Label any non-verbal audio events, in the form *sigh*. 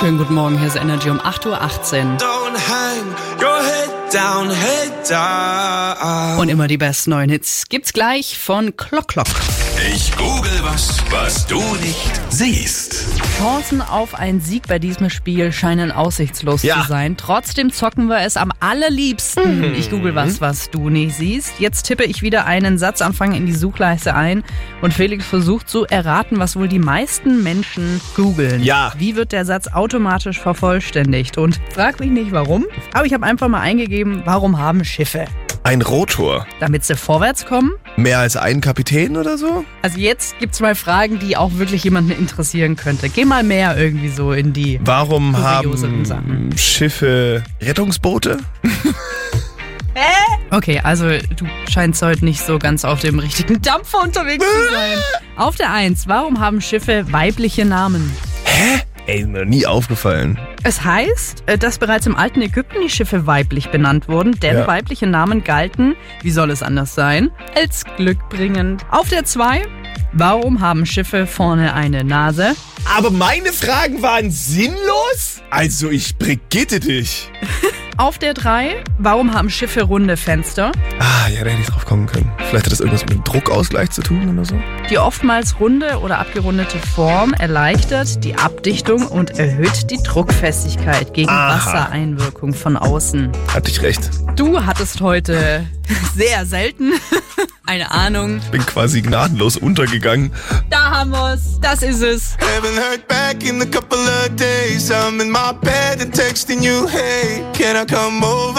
Schönen guten Morgen, hier ist Energy um 8.18 Uhr. Don't hang your head down, head down. Und immer die besten neuen Hits gibt's gleich von Klock Klock. Ich google was, was du nicht siehst. Chancen auf einen Sieg bei diesem Spiel scheinen aussichtslos Ja. zu sein. Trotzdem zocken wir es am allerliebsten. Ich google was, was du nicht siehst. Jetzt tippe ich wieder einen Satzanfang in die Suchleiste ein und Felix versucht zu erraten, was wohl die meisten Menschen googeln. Ja. Wie wird der Satz automatisch vervollständigt? Und frag mich nicht warum, aber ich habe einfach mal eingegeben, warum haben Schiffe? Ein Rotor. Damit sie vorwärts kommen? Mehr als ein Kapitän oder so? Also jetzt gibt's mal Fragen, die auch wirklich jemanden interessieren könnte. Geh mal mehr irgendwie so in die. Warum haben Sachen. Schiffe Rettungsboote? *laughs* Okay, also du scheinst heute nicht so ganz auf dem richtigen Dampfer unterwegs zu sein. *laughs* Auf der Eins, warum haben Schiffe weibliche Namen? Ey, mir noch nie aufgefallen. Es heißt, äh, dass bereits im alten Ägypten die Schiffe weiblich benannt wurden, denn Ja. weibliche Namen galten, wie soll es anders sein, als glückbringend. Auf der Zwei, warum haben Schiffe vorne eine Nase? Aber meine Fragen waren sinnlos? Also ich brigitte dich. *laughs* Auf der Drei, warum haben Schiffe runde Fenster? Ah, ja, da hätte ich drauf kommen können. Vielleicht hat das irgendwas mit dem Druckausgleich zu tun oder so. Die oftmals runde oder abgerundete Form erleichtert die Abdichtung und erhöht die Druckfestigkeit gegen Aha. Wassereinwirkung von außen. Hatte ich recht. Du hattest heute *laughs* sehr selten *laughs* eine Ahnung. Bin quasi gnadenlos untergegangen. Da haben wir's. Das ist es. Haven't heard back in a couple of days. I'm in my bed and texting you, hey, can I come over?